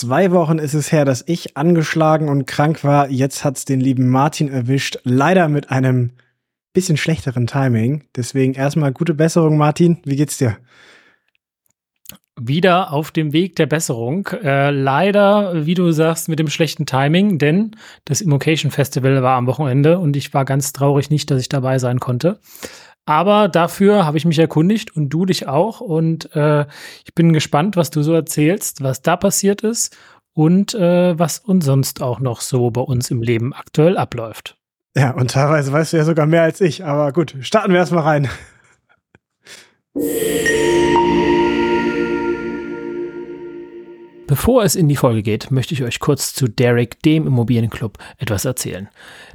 zwei Wochen ist es her, dass ich angeschlagen und krank war. Jetzt hat's den lieben Martin erwischt. Leider mit einem bisschen schlechteren Timing. Deswegen erstmal gute Besserung, Martin. Wie geht's dir? Wieder auf dem Weg der Besserung. Äh, leider, wie du sagst, mit dem schlechten Timing, denn das Immocation Festival war am Wochenende und ich war ganz traurig nicht, dass ich dabei sein konnte. Aber dafür habe ich mich erkundigt und du dich auch. Und äh, ich bin gespannt, was du so erzählst, was da passiert ist und äh, was uns sonst auch noch so bei uns im Leben aktuell abläuft. Ja, und teilweise weißt du ja sogar mehr als ich. Aber gut, starten wir erstmal rein. Bevor es in die Folge geht, möchte ich euch kurz zu Derek, dem Immobilienclub, etwas erzählen.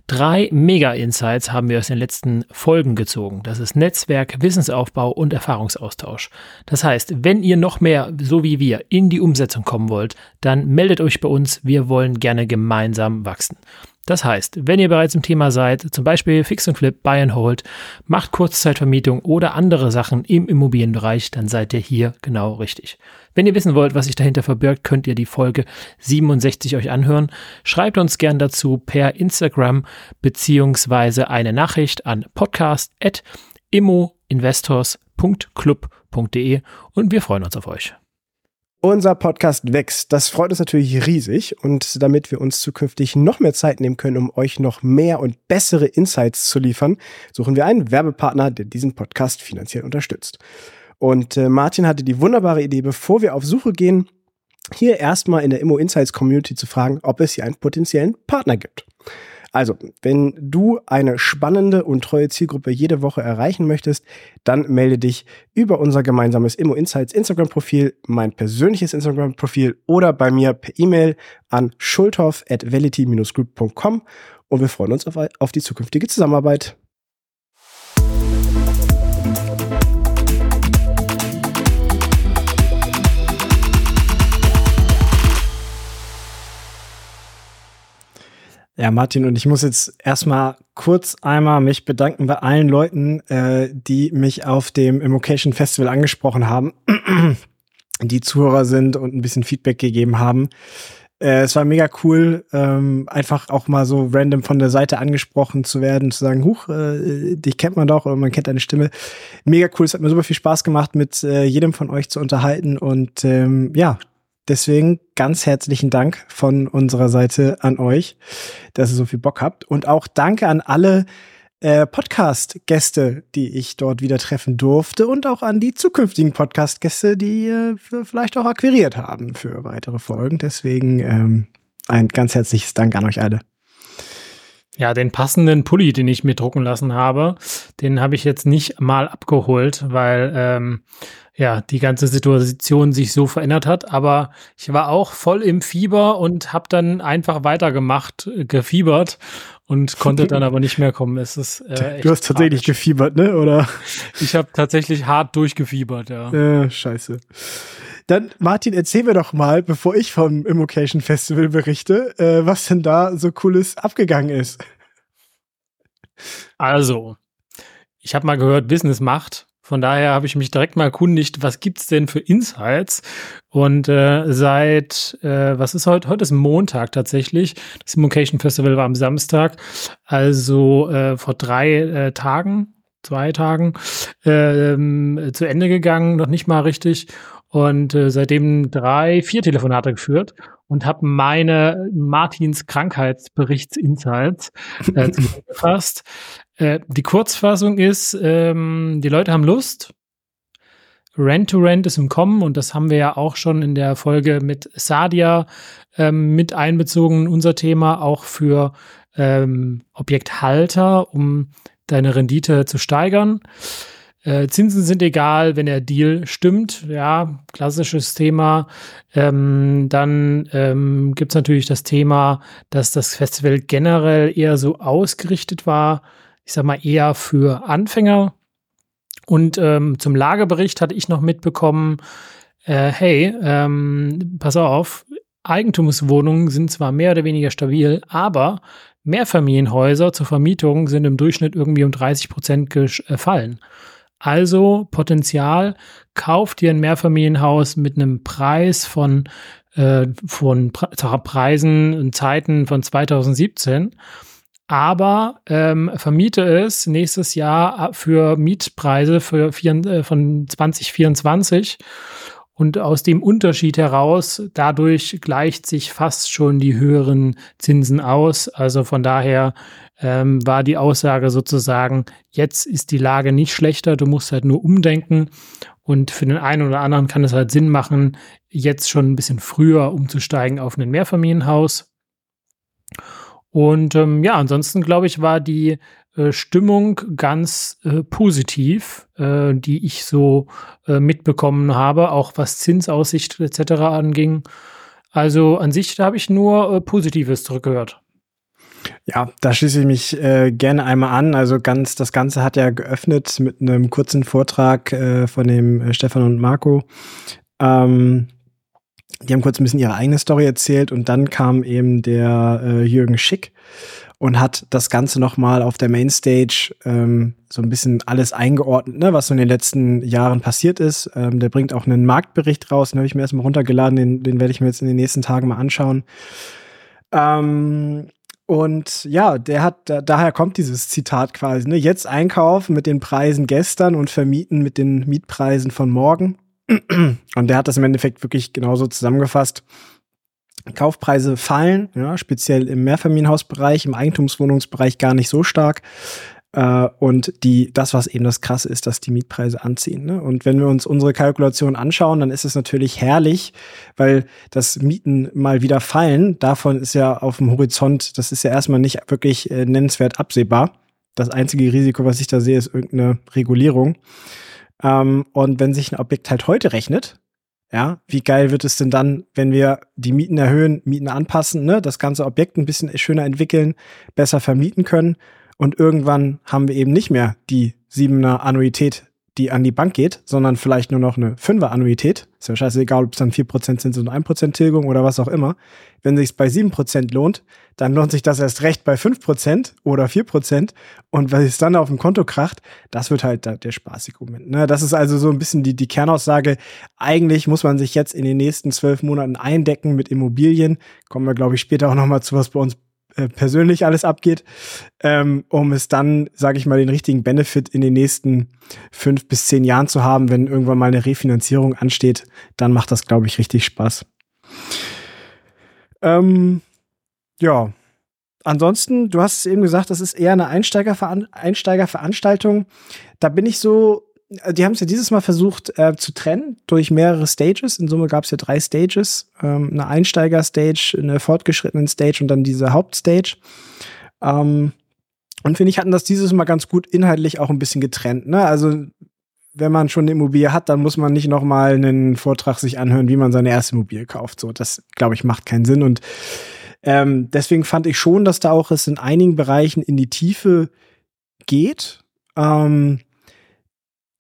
Drei Mega-Insights haben wir aus den letzten Folgen gezogen. Das ist Netzwerk, Wissensaufbau und Erfahrungsaustausch. Das heißt, wenn ihr noch mehr, so wie wir, in die Umsetzung kommen wollt, dann meldet euch bei uns. Wir wollen gerne gemeinsam wachsen. Das heißt, wenn ihr bereits im Thema seid, zum Beispiel Fix und Flip, Buy and Hold, macht Kurzzeitvermietung oder andere Sachen im Immobilienbereich, dann seid ihr hier genau richtig. Wenn ihr wissen wollt, was sich dahinter verbirgt, könnt ihr die Folge 67 euch anhören. Schreibt uns gern dazu per Instagram beziehungsweise eine Nachricht an podcast.immoinvestors.club.de und wir freuen uns auf euch. Unser Podcast wächst. Das freut uns natürlich riesig. Und damit wir uns zukünftig noch mehr Zeit nehmen können, um euch noch mehr und bessere Insights zu liefern, suchen wir einen Werbepartner, der diesen Podcast finanziell unterstützt. Und äh, Martin hatte die wunderbare Idee, bevor wir auf Suche gehen, hier erstmal in der Immo Insights Community zu fragen, ob es hier einen potenziellen Partner gibt. Also, wenn du eine spannende und treue Zielgruppe jede Woche erreichen möchtest, dann melde dich über unser gemeinsames Immo Insights Instagram-Profil, mein persönliches Instagram-Profil oder bei mir per E-Mail an schulthoff at groupcom und wir freuen uns auf, auf die zukünftige Zusammenarbeit. Ja, Martin, und ich muss jetzt erstmal kurz einmal mich bedanken bei allen Leuten, äh, die mich auf dem Immocation Festival angesprochen haben, die Zuhörer sind und ein bisschen Feedback gegeben haben. Äh, es war mega cool, ähm, einfach auch mal so random von der Seite angesprochen zu werden, zu sagen, huch, äh, dich kennt man doch oder man kennt deine Stimme. Mega cool, es hat mir super viel Spaß gemacht, mit äh, jedem von euch zu unterhalten und ähm, ja, Deswegen ganz herzlichen Dank von unserer Seite an euch, dass ihr so viel Bock habt. Und auch danke an alle äh, Podcast-Gäste, die ich dort wieder treffen durfte und auch an die zukünftigen Podcast-Gäste, die äh, vielleicht auch akquiriert haben für weitere Folgen. Deswegen ähm, ein ganz herzliches Dank an euch alle. Ja, den passenden Pulli, den ich mir drucken lassen habe, den habe ich jetzt nicht mal abgeholt, weil ähm, ja, die ganze Situation sich so verändert hat. Aber ich war auch voll im Fieber und habe dann einfach weitergemacht, äh, gefiebert und konnte dann aber nicht mehr kommen. Es ist, äh, du hast tatsächlich tragisch. gefiebert, ne? Oder? Ich habe tatsächlich hart durchgefiebert, ja. Ja, scheiße. Dann, Martin, erzähl mir doch mal, bevor ich vom Immocation Festival berichte, äh, was denn da so cooles abgegangen ist. Also, ich habe mal gehört, Business macht. Von daher habe ich mich direkt mal erkundigt, was gibt's denn für Insights? Und äh, seit, äh, was ist heute? Heute ist Montag tatsächlich. Das Immocation Festival war am Samstag. Also äh, vor drei äh, Tagen, zwei Tagen, äh, zu Ende gegangen, noch nicht mal richtig. Und äh, seitdem drei, vier Telefonate geführt und habe meine Martins Krankheitsberichts-Insights äh, zusammengefasst. Äh, die Kurzfassung ist, ähm, die Leute haben Lust. Rent-to-Rent ist im Kommen und das haben wir ja auch schon in der Folge mit Sadia ähm, mit einbezogen, unser Thema auch für ähm, Objekthalter, um deine Rendite zu steigern. Äh, Zinsen sind egal, wenn der Deal stimmt. Ja, klassisches Thema. Ähm, dann ähm, gibt es natürlich das Thema, dass das Festival generell eher so ausgerichtet war ich sag mal, eher für Anfänger. Und ähm, zum Lagebericht hatte ich noch mitbekommen, äh, hey, ähm, pass auf, Eigentumswohnungen sind zwar mehr oder weniger stabil, aber Mehrfamilienhäuser zur Vermietung sind im Durchschnitt irgendwie um 30 Prozent gefallen. Also Potenzial, kauft ihr ein Mehrfamilienhaus mit einem Preis von äh, von Preisen und Zeiten von 2017 aber ähm, vermiete es nächstes Jahr für Mietpreise für vier, äh, von 2024 und aus dem Unterschied heraus, dadurch gleicht sich fast schon die höheren Zinsen aus. Also von daher ähm, war die Aussage sozusagen, jetzt ist die Lage nicht schlechter, du musst halt nur umdenken. Und für den einen oder anderen kann es halt Sinn machen, jetzt schon ein bisschen früher umzusteigen auf ein Mehrfamilienhaus. Und ähm, ja, ansonsten glaube ich, war die Stimmung ganz äh, positiv, äh, die ich so äh, mitbekommen habe, auch was Zinsaussicht etc. anging. Also an sich habe ich nur äh, Positives zurückgehört. Ja, da schließe ich mich äh, gerne einmal an. Also ganz, das Ganze hat ja geöffnet mit einem kurzen Vortrag äh, von dem äh, Stefan und Marco. Ähm, die haben kurz ein bisschen ihre eigene Story erzählt und dann kam eben der äh, Jürgen Schick und hat das Ganze nochmal auf der Mainstage ähm, so ein bisschen alles eingeordnet, ne, was so in den letzten Jahren passiert ist. Ähm, der bringt auch einen Marktbericht raus, den habe ich mir erstmal runtergeladen, den, den werde ich mir jetzt in den nächsten Tagen mal anschauen. Ähm, und ja, der hat, da, daher kommt dieses Zitat quasi, ne? Jetzt einkaufen mit den Preisen gestern und vermieten mit den Mietpreisen von morgen. Und der hat das im Endeffekt wirklich genauso zusammengefasst. Kaufpreise fallen, ja, speziell im Mehrfamilienhausbereich, im Eigentumswohnungsbereich gar nicht so stark. Äh, und die, das, was eben das Krasse ist, dass die Mietpreise anziehen. Ne? Und wenn wir uns unsere Kalkulation anschauen, dann ist es natürlich herrlich, weil das Mieten mal wieder fallen. Davon ist ja auf dem Horizont, das ist ja erstmal nicht wirklich äh, nennenswert absehbar. Das einzige Risiko, was ich da sehe, ist irgendeine Regulierung. Ähm, und wenn sich ein Objekt halt heute rechnet, ja, wie geil wird es denn dann, wenn wir die Mieten erhöhen, Mieten anpassen, ne, das ganze Objekt ein bisschen schöner entwickeln, besser vermieten können. Und irgendwann haben wir eben nicht mehr die siebener Annuität, die an die Bank geht, sondern vielleicht nur noch eine fünfer Annuität. Ist ja scheißegal, ob es dann vier Prozent sind und ein Prozent Tilgung oder was auch immer. Wenn sich bei sieben Prozent lohnt, dann lohnt sich das erst recht bei fünf Prozent oder vier Prozent. Und wenn es dann auf dem Konto kracht, das wird halt der, der spaßige Moment. Ne? Das ist also so ein bisschen die, die Kernaussage. Eigentlich muss man sich jetzt in den nächsten zwölf Monaten eindecken mit Immobilien. Kommen wir, glaube ich, später auch nochmal zu, was bei uns äh, persönlich alles abgeht, ähm, um es dann, sage ich mal, den richtigen Benefit in den nächsten fünf bis zehn Jahren zu haben, wenn irgendwann mal eine Refinanzierung ansteht, dann macht das, glaube ich, richtig Spaß. Ähm, ja, ansonsten, du hast es eben gesagt, das ist eher eine Einsteigerveran Einsteigerveranstaltung. Da bin ich so die haben es ja dieses Mal versucht äh, zu trennen durch mehrere Stages. In Summe gab es ja drei Stages. Ähm, eine Einsteiger-Stage, eine fortgeschrittenen Stage und dann diese Hauptstage. Ähm, und finde ich, hatten das dieses Mal ganz gut inhaltlich auch ein bisschen getrennt. Ne? Also wenn man schon eine Immobilie hat, dann muss man nicht noch mal einen Vortrag sich anhören, wie man seine erste Immobilie kauft. So, das glaube ich macht keinen Sinn. Und ähm, deswegen fand ich schon, dass da auch es in einigen Bereichen in die Tiefe geht. Ähm,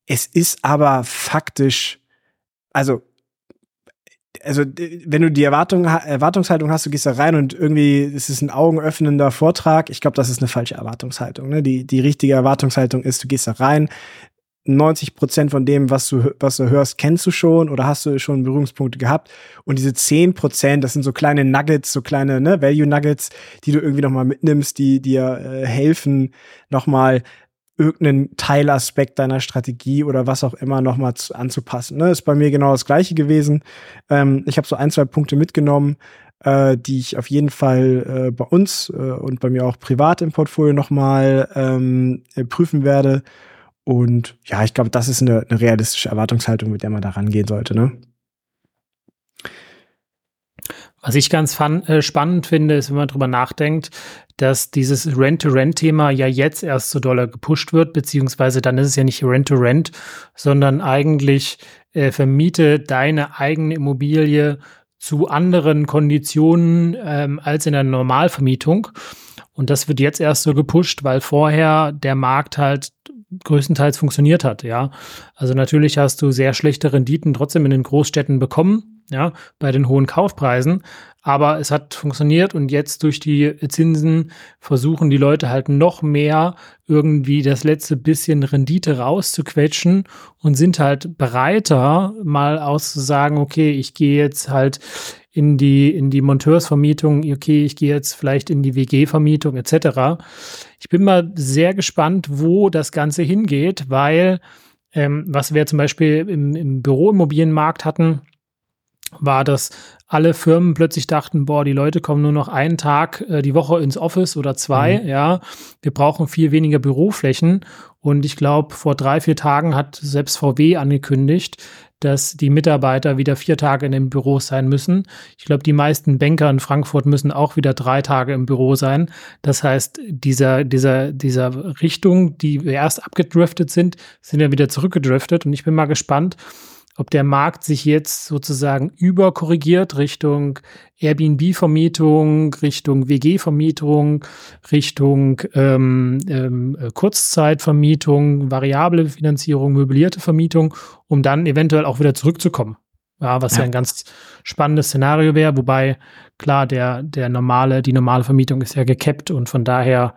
es ist aber faktisch, also, also, wenn du die Erwartung, Erwartungshaltung hast, du gehst da rein und irgendwie ist es ein augenöffnender Vortrag. Ich glaube, das ist eine falsche Erwartungshaltung. Ne? Die, die richtige Erwartungshaltung ist, du gehst da rein, 90 Prozent von dem, was du, was du hörst, kennst du schon oder hast du schon Berührungspunkte gehabt. Und diese 10 Prozent, das sind so kleine Nuggets, so kleine ne, Value Nuggets, die du irgendwie nochmal mitnimmst, die dir äh, helfen, nochmal irgendeinen Teilaspekt deiner Strategie oder was auch immer nochmal anzupassen. Ne? Ist bei mir genau das gleiche gewesen. Ähm, ich habe so ein, zwei Punkte mitgenommen, äh, die ich auf jeden Fall äh, bei uns äh, und bei mir auch privat im Portfolio nochmal ähm, äh, prüfen werde. Und ja, ich glaube, das ist eine, eine realistische Erwartungshaltung, mit der man da rangehen sollte. Ne? Was ich ganz fun, äh, spannend finde, ist, wenn man drüber nachdenkt, dass dieses Rent-to-Rent-Thema ja jetzt erst so doller gepusht wird, beziehungsweise dann ist es ja nicht Rent-to-Rent, sondern eigentlich äh, vermiete deine eigene Immobilie zu anderen Konditionen ähm, als in der Normalvermietung. Und das wird jetzt erst so gepusht, weil vorher der Markt halt größtenteils funktioniert hat, ja. Also natürlich hast du sehr schlechte Renditen trotzdem in den Großstädten bekommen, ja, bei den hohen Kaufpreisen. Aber es hat funktioniert und jetzt durch die Zinsen versuchen die Leute halt noch mehr irgendwie das letzte bisschen Rendite rauszuquetschen und sind halt bereiter, mal auszusagen, okay, ich gehe jetzt halt in die, in die Monteursvermietung, okay, ich gehe jetzt vielleicht in die WG-Vermietung etc. Ich bin mal sehr gespannt, wo das Ganze hingeht, weil ähm, was wir zum Beispiel im, im Büroimmobilienmarkt hatten, war, dass alle Firmen plötzlich dachten, boah, die Leute kommen nur noch einen Tag äh, die Woche ins Office oder zwei, mhm. ja. Wir brauchen viel weniger Büroflächen. Und ich glaube, vor drei, vier Tagen hat selbst VW angekündigt, dass die Mitarbeiter wieder vier Tage in den Büros sein müssen. Ich glaube, die meisten Banker in Frankfurt müssen auch wieder drei Tage im Büro sein. Das heißt, dieser, dieser, dieser Richtung, die wir erst abgedriftet sind, sind ja wieder zurückgedriftet. Und ich bin mal gespannt, ob der Markt sich jetzt sozusagen überkorrigiert Richtung Airbnb-Vermietung, Richtung WG-Vermietung, Richtung ähm, ähm, Kurzzeitvermietung, variable Finanzierung, möblierte Vermietung, um dann eventuell auch wieder zurückzukommen. Ja, was ja, ja ein ganz spannendes Szenario wäre, wobei klar, der, der normale, die normale Vermietung ist ja gekappt und von daher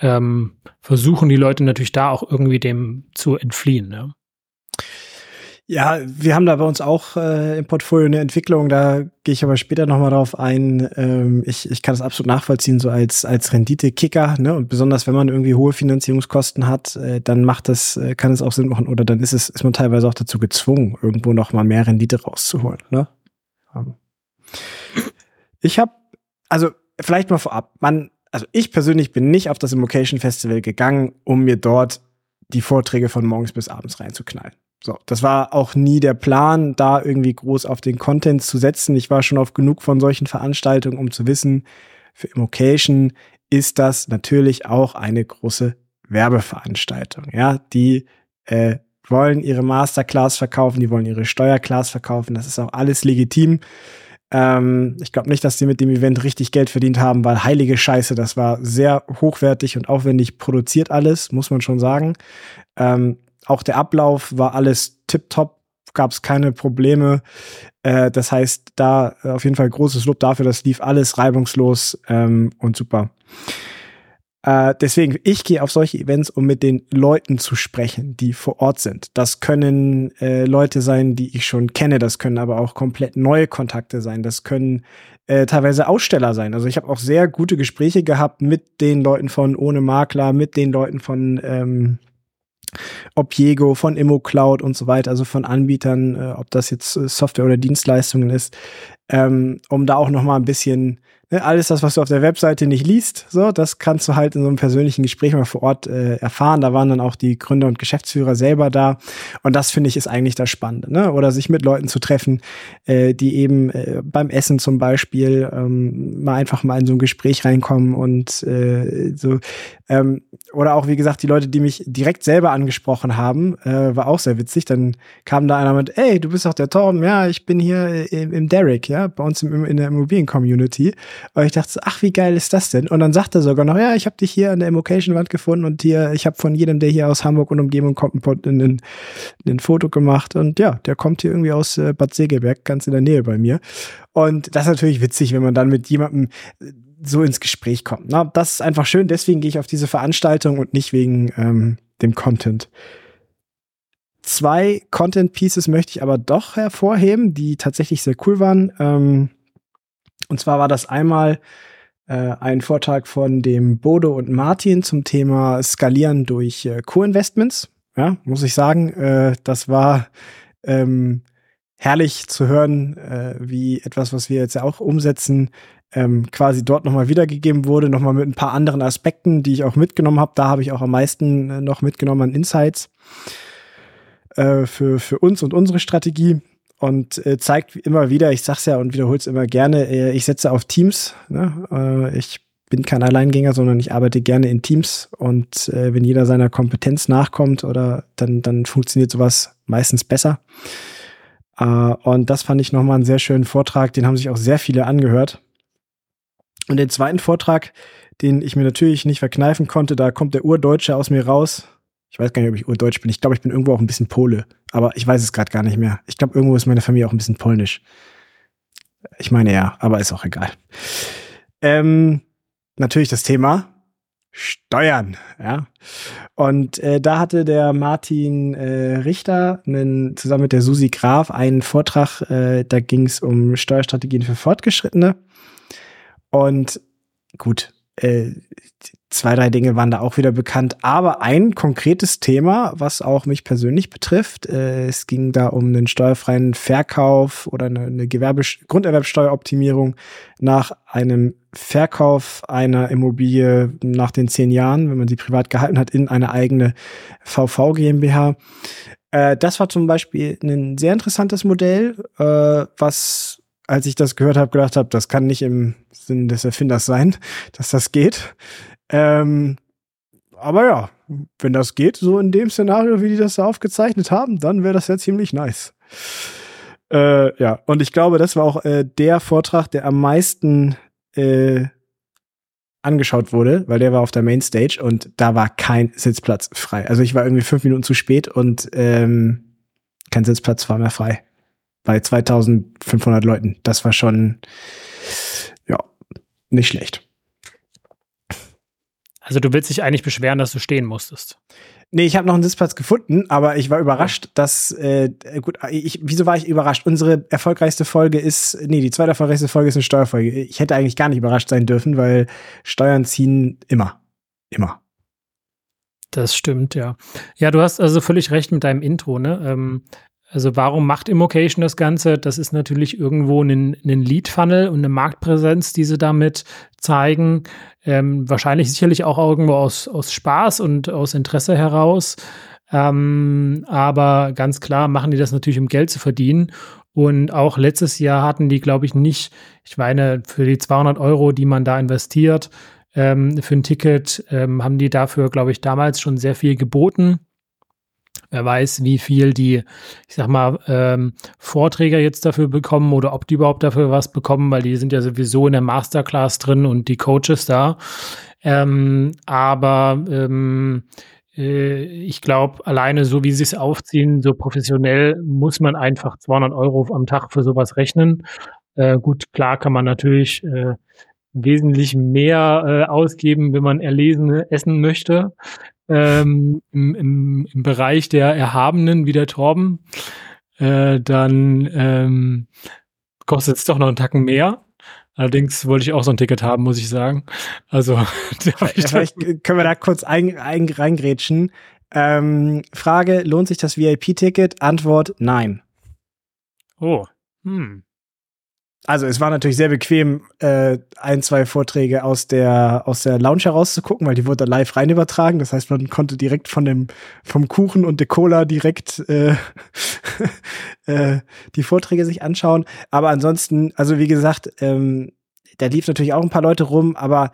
ähm, versuchen die Leute natürlich da auch irgendwie dem zu entfliehen. Ja. Ja, wir haben da bei uns auch äh, im Portfolio eine Entwicklung, da gehe ich aber später nochmal drauf ein. Ähm, ich, ich kann das absolut nachvollziehen, so als, als Rendite-Kicker, ne? Und besonders wenn man irgendwie hohe Finanzierungskosten hat, äh, dann macht das, äh, kann es auch Sinn machen, oder dann ist es, ist man teilweise auch dazu gezwungen, irgendwo nochmal mehr Rendite rauszuholen. Ne? Ähm. Ich habe, also vielleicht mal vorab, man, also ich persönlich bin nicht auf das Immocation Festival gegangen, um mir dort die Vorträge von morgens bis abends reinzuknallen. So, das war auch nie der Plan, da irgendwie groß auf den Content zu setzen. Ich war schon auf genug von solchen Veranstaltungen, um zu wissen, für Immocation ist das natürlich auch eine große Werbeveranstaltung. Ja, die äh, wollen ihre Masterclass verkaufen, die wollen ihre Steuerclass verkaufen. Das ist auch alles legitim. Ähm, ich glaube nicht, dass die mit dem Event richtig Geld verdient haben, weil heilige Scheiße, das war sehr hochwertig und aufwendig produziert alles, muss man schon sagen. Ähm, auch der Ablauf war alles tipptopp, gab es keine Probleme. Äh, das heißt, da äh, auf jeden Fall großes Lob dafür, das lief alles reibungslos ähm, und super. Äh, deswegen, ich gehe auf solche Events, um mit den Leuten zu sprechen, die vor Ort sind. Das können äh, Leute sein, die ich schon kenne, das können aber auch komplett neue Kontakte sein, das können äh, teilweise Aussteller sein. Also ich habe auch sehr gute Gespräche gehabt mit den Leuten von Ohne Makler, mit den Leuten von ähm, Opiego, von ImmoCloud und so weiter, also von Anbietern, äh, ob das jetzt äh, Software oder Dienstleistungen ist, ähm, um da auch noch mal ein bisschen alles das, was du auf der Webseite nicht liest, so, das kannst du halt in so einem persönlichen Gespräch mal vor Ort äh, erfahren. Da waren dann auch die Gründer und Geschäftsführer selber da. Und das finde ich ist eigentlich das Spannende, ne? Oder sich mit Leuten zu treffen, äh, die eben äh, beim Essen zum Beispiel ähm, mal einfach mal in so ein Gespräch reinkommen und äh, so. Ähm, oder auch, wie gesagt, die Leute, die mich direkt selber angesprochen haben, äh, war auch sehr witzig. Dann kam da einer mit, ey, du bist doch der Torben, ja, ich bin hier im, im Derek, ja, bei uns im, in der Immobilien-Community. Und ich dachte so, ach, wie geil ist das denn? Und dann sagt er sogar noch, ja, ich habe dich hier an der Immocation-Wand gefunden und hier, ich habe von jedem, der hier aus Hamburg und Umgebung kommt, ein, ein, Foto gemacht. Und ja, der kommt hier irgendwie aus äh, Bad Segeberg, ganz in der Nähe bei mir. Und das ist natürlich witzig, wenn man dann mit jemandem äh, so ins Gespräch kommt. Na, das ist einfach schön, deswegen gehe ich auf diese Veranstaltung und nicht wegen ähm, dem Content. Zwei Content Pieces möchte ich aber doch hervorheben, die tatsächlich sehr cool waren. Ähm, und zwar war das einmal äh, ein Vortrag von dem Bodo und Martin zum Thema Skalieren durch äh, Co-Investments. Ja, muss ich sagen, äh, das war ähm, herrlich zu hören, äh, wie etwas, was wir jetzt ja auch umsetzen, ähm, quasi dort nochmal wiedergegeben wurde, nochmal mit ein paar anderen Aspekten, die ich auch mitgenommen habe. Da habe ich auch am meisten äh, noch mitgenommen an Insights äh, für, für uns und unsere Strategie und äh, zeigt immer wieder, ich sag's ja und wiederhole es immer gerne, äh, ich setze auf Teams. Ne? Äh, ich bin kein Alleingänger, sondern ich arbeite gerne in Teams und äh, wenn jeder seiner Kompetenz nachkommt oder dann, dann funktioniert sowas meistens besser. Äh, und das fand ich nochmal einen sehr schönen Vortrag, den haben sich auch sehr viele angehört. Und den zweiten Vortrag, den ich mir natürlich nicht verkneifen konnte, da kommt der Urdeutsche aus mir raus. Ich weiß gar nicht, ob ich Urdeutsch bin. Ich glaube, ich bin irgendwo auch ein bisschen Pole. Aber ich weiß es gerade gar nicht mehr. Ich glaube, irgendwo ist meine Familie auch ein bisschen polnisch. Ich meine ja, aber ist auch egal. Ähm, natürlich das Thema Steuern, ja. Und äh, da hatte der Martin äh, Richter einen, zusammen mit der Susi Graf einen Vortrag, äh, da ging es um Steuerstrategien für Fortgeschrittene. Und gut, äh, zwei, drei Dinge waren da auch wieder bekannt, aber ein konkretes Thema, was auch mich persönlich betrifft, äh, es ging da um einen steuerfreien Verkauf oder eine, eine Gewerbe Grunderwerbsteueroptimierung nach einem Verkauf einer Immobilie nach den zehn Jahren, wenn man sie privat gehalten hat, in eine eigene VV GmbH. Äh, das war zum Beispiel ein sehr interessantes Modell, äh, was als ich das gehört habe, gedacht habe, das kann nicht im Sinn des Erfinders sein, dass das geht. Ähm, aber ja, wenn das geht, so in dem Szenario, wie die das da aufgezeichnet haben, dann wäre das ja ziemlich nice. Äh, ja, und ich glaube, das war auch äh, der Vortrag, der am meisten äh, angeschaut wurde, weil der war auf der Mainstage und da war kein Sitzplatz frei. Also ich war irgendwie fünf Minuten zu spät und ähm, kein Sitzplatz war mehr frei. Bei 2500 Leuten. Das war schon, ja, nicht schlecht. Also du willst dich eigentlich beschweren, dass du stehen musstest. Nee, ich habe noch einen Sitzplatz gefunden, aber ich war überrascht, dass äh, gut, ich, wieso war ich überrascht? Unsere erfolgreichste Folge ist, nee, die zweite erfolgreichste Folge ist eine Steuerfolge. Ich hätte eigentlich gar nicht überrascht sein dürfen, weil Steuern ziehen immer. Immer. Das stimmt, ja. Ja, du hast also völlig recht mit deinem Intro, ne? Ähm, also warum macht Immocation das Ganze? Das ist natürlich irgendwo ein, ein Lead-Funnel und eine Marktpräsenz, die sie damit zeigen. Ähm, wahrscheinlich sicherlich auch irgendwo aus, aus Spaß und aus Interesse heraus. Ähm, aber ganz klar machen die das natürlich, um Geld zu verdienen. Und auch letztes Jahr hatten die, glaube ich, nicht, ich meine, für die 200 Euro, die man da investiert, ähm, für ein Ticket, ähm, haben die dafür, glaube ich, damals schon sehr viel geboten. Wer weiß, wie viel die, ich sag mal, ähm, Vorträger jetzt dafür bekommen oder ob die überhaupt dafür was bekommen, weil die sind ja sowieso in der Masterclass drin und die Coaches da. Ähm, aber ähm, äh, ich glaube, alleine so wie sie es aufziehen, so professionell, muss man einfach 200 Euro am Tag für sowas rechnen. Äh, gut, klar kann man natürlich äh, wesentlich mehr äh, ausgeben, wenn man erlesene essen möchte ähm, im, im, im Bereich der Erhabenen wie der Torben, äh, dann ähm, kostet es doch noch einen Tacken mehr. Allerdings wollte ich auch so ein Ticket haben, muss ich sagen. Also vielleicht können wir da kurz ein, ein, reingrätschen. Ähm, Frage: Lohnt sich das VIP-Ticket? Antwort: Nein. Oh. Hm also es war natürlich sehr bequem, äh, ein, zwei Vorträge aus der, aus der Lounge herauszugucken, weil die wurde live rein übertragen. Das heißt, man konnte direkt von dem, vom Kuchen und der Cola direkt äh, äh, die Vorträge sich anschauen. Aber ansonsten, also wie gesagt, ähm, da lief natürlich auch ein paar Leute rum, aber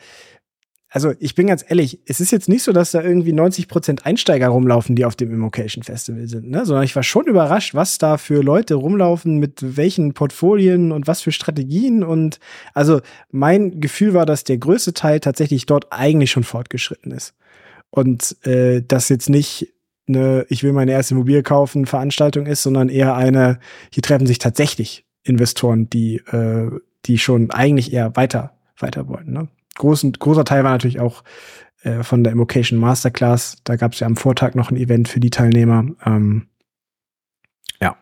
also ich bin ganz ehrlich, es ist jetzt nicht so, dass da irgendwie 90 Prozent Einsteiger rumlaufen, die auf dem Immocation Festival sind, ne? sondern ich war schon überrascht, was da für Leute rumlaufen, mit welchen Portfolien und was für Strategien und also mein Gefühl war, dass der größte Teil tatsächlich dort eigentlich schon fortgeschritten ist und äh, das jetzt nicht eine ich will meine erste Immobilie kaufen Veranstaltung ist, sondern eher eine hier treffen sich tatsächlich Investoren, die äh, die schon eigentlich eher weiter weiter wollen, ne? Großen, großer Teil war natürlich auch äh, von der Immocation Masterclass. Da gab es ja am Vortag noch ein Event für die Teilnehmer. Ähm, ja.